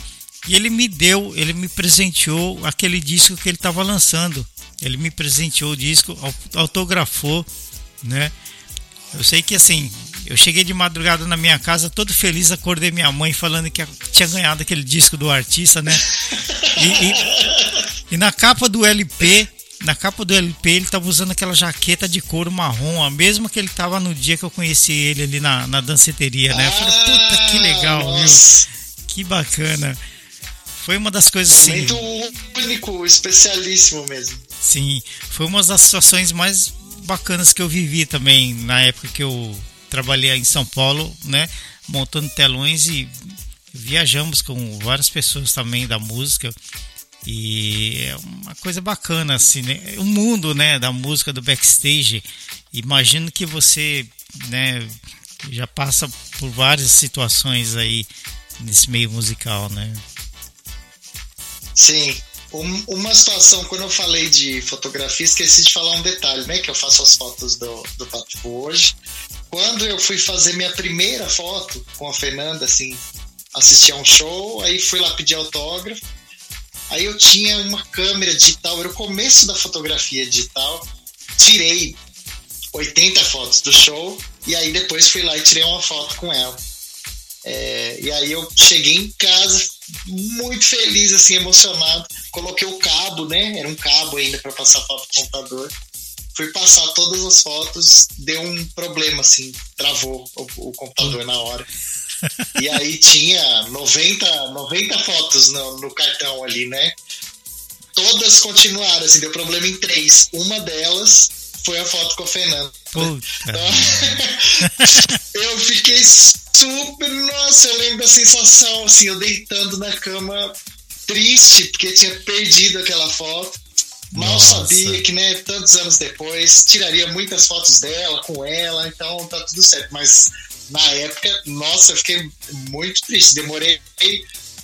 E ele me deu, ele me presenteou aquele disco que ele estava lançando. Ele me presenteou o disco, autografou, né? Eu sei que assim, eu cheguei de madrugada na minha casa, todo feliz, acordei minha mãe falando que tinha ganhado aquele disco do artista, né? E, e, e na capa do LP, na capa do LP, ele estava usando aquela jaqueta de couro marrom, a mesma que ele estava no dia que eu conheci ele ali na, na danceteria, né? Eu falei, puta que legal, viu? Que bacana. Foi uma das coisas assim. Momento único, especialíssimo mesmo. Sim, foi uma das situações mais bacanas que eu vivi também na época que eu trabalhei em São Paulo, né? Montando telões e viajamos com várias pessoas também da música. E é uma coisa bacana, assim, né? O mundo, né, da música, do backstage. Imagino que você, né, já passa por várias situações aí nesse meio musical, né? Sim. Um, uma situação, quando eu falei de fotografia, esqueci de falar um detalhe, né? Que eu faço as fotos do, do Papo hoje. Quando eu fui fazer minha primeira foto com a Fernanda, assim, assisti a um show, aí fui lá pedir autógrafo. Aí eu tinha uma câmera digital, era o começo da fotografia digital. Tirei 80 fotos do show e aí depois fui lá e tirei uma foto com ela. É, e aí eu cheguei em casa muito feliz, assim, emocionado. Coloquei o cabo, né? Era um cabo ainda para passar foto do computador. Fui passar todas as fotos, deu um problema, assim, travou o, o computador na hora. E aí tinha 90, 90 fotos no, no cartão ali, né? Todas continuaram, assim, deu problema em três. Uma delas foi a foto com o Fernando. Então, eu fiquei super. Nossa, eu lembro da sensação, assim, eu deitando na cama, triste, porque tinha perdido aquela foto. Mal Nossa. sabia que, né, tantos anos depois, tiraria muitas fotos dela, com ela, então tá tudo certo. Mas na época, nossa, eu fiquei muito triste. Demorei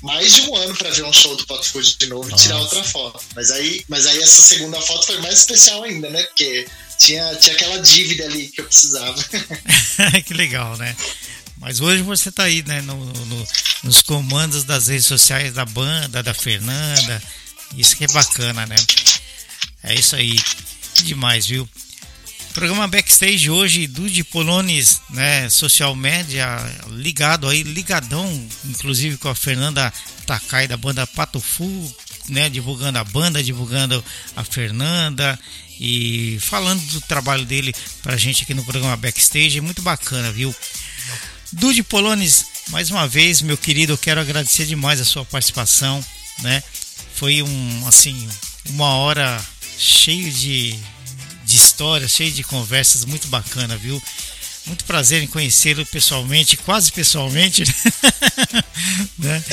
mais de um ano para ver um show do Pato Food de novo e tirar outra foto. Mas aí, mas aí essa segunda foto foi mais especial ainda, né? Porque tinha, tinha aquela dívida ali que eu precisava. que legal, né? Mas hoje você está aí, né, no, no, nos comandos das redes sociais da banda, da Fernanda. Isso que é bacana, né? É isso aí. Que demais, viu? Programa Backstage hoje do de Polones, né, social media, ligado aí, ligadão, inclusive com a Fernanda Takai da banda Patofu, né, divulgando a banda, divulgando a Fernanda e falando do trabalho dele pra gente aqui no programa Backstage, muito bacana, viu? Dude Polones, mais uma vez, meu querido, eu quero agradecer demais a sua participação, né? Foi um, assim, uma hora cheio de, de histórias, cheio de conversas, muito bacana, viu? Muito prazer em conhecê-lo pessoalmente, quase pessoalmente. né?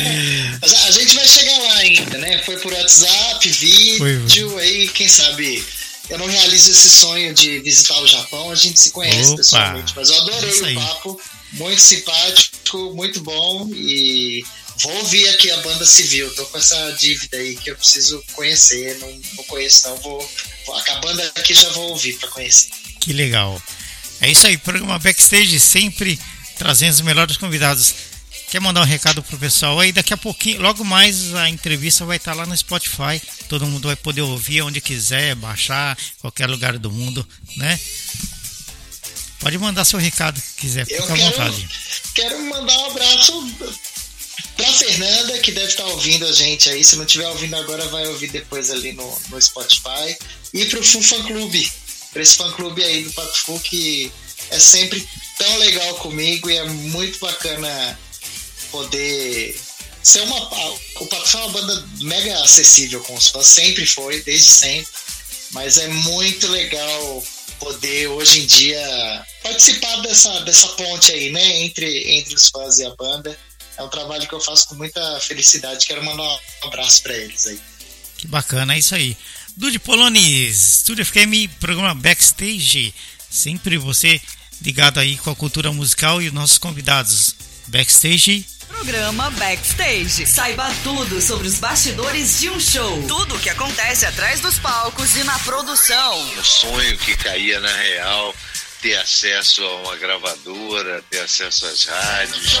E... A gente vai chegar lá ainda, né? Foi por WhatsApp, vídeo, Foi. aí quem sabe eu não realizo esse sonho de visitar o Japão, a gente se conhece Opa, pessoalmente. Mas eu adorei o papo, muito simpático, muito bom e vou ouvir aqui a banda civil. Tô com essa dívida aí que eu preciso conhecer, não, não conheço não, vou, vou acabando aqui já vou ouvir para conhecer. Que legal. É isso aí, programa Backstage sempre trazendo os melhores convidados. Quer mandar um recado pro pessoal aí? Daqui a pouquinho, logo mais a entrevista vai estar lá no Spotify. Todo mundo vai poder ouvir onde quiser, baixar, qualquer lugar do mundo, né? Pode mandar seu recado que quiser, fica à vontade. Quero mandar um abraço pra Fernanda, que deve estar ouvindo a gente aí. Se não estiver ouvindo agora, vai ouvir depois ali no, no Spotify. E pro Fu Fan Clube, pra esse fã clube aí do Pato Fu, que é sempre tão legal comigo e é muito bacana poder ser uma. O Pato Fu é uma banda mega acessível com os fãs, sempre foi, desde sempre. Mas é muito legal poder hoje em dia participar dessa, dessa ponte aí, né, entre, entre os fãs e a banda. É um trabalho que eu faço com muita felicidade. Quero mandar um abraço para eles aí. Que bacana, é isso aí. Dude Polonis, Studio FM, programa Backstage. Sempre você ligado aí com a cultura musical e os nossos convidados. Backstage Programa Backstage. Saiba tudo sobre os bastidores de um show. Tudo o que acontece atrás dos palcos e na produção. Um sonho que caía na real, ter acesso a uma gravadora, ter acesso às rádios.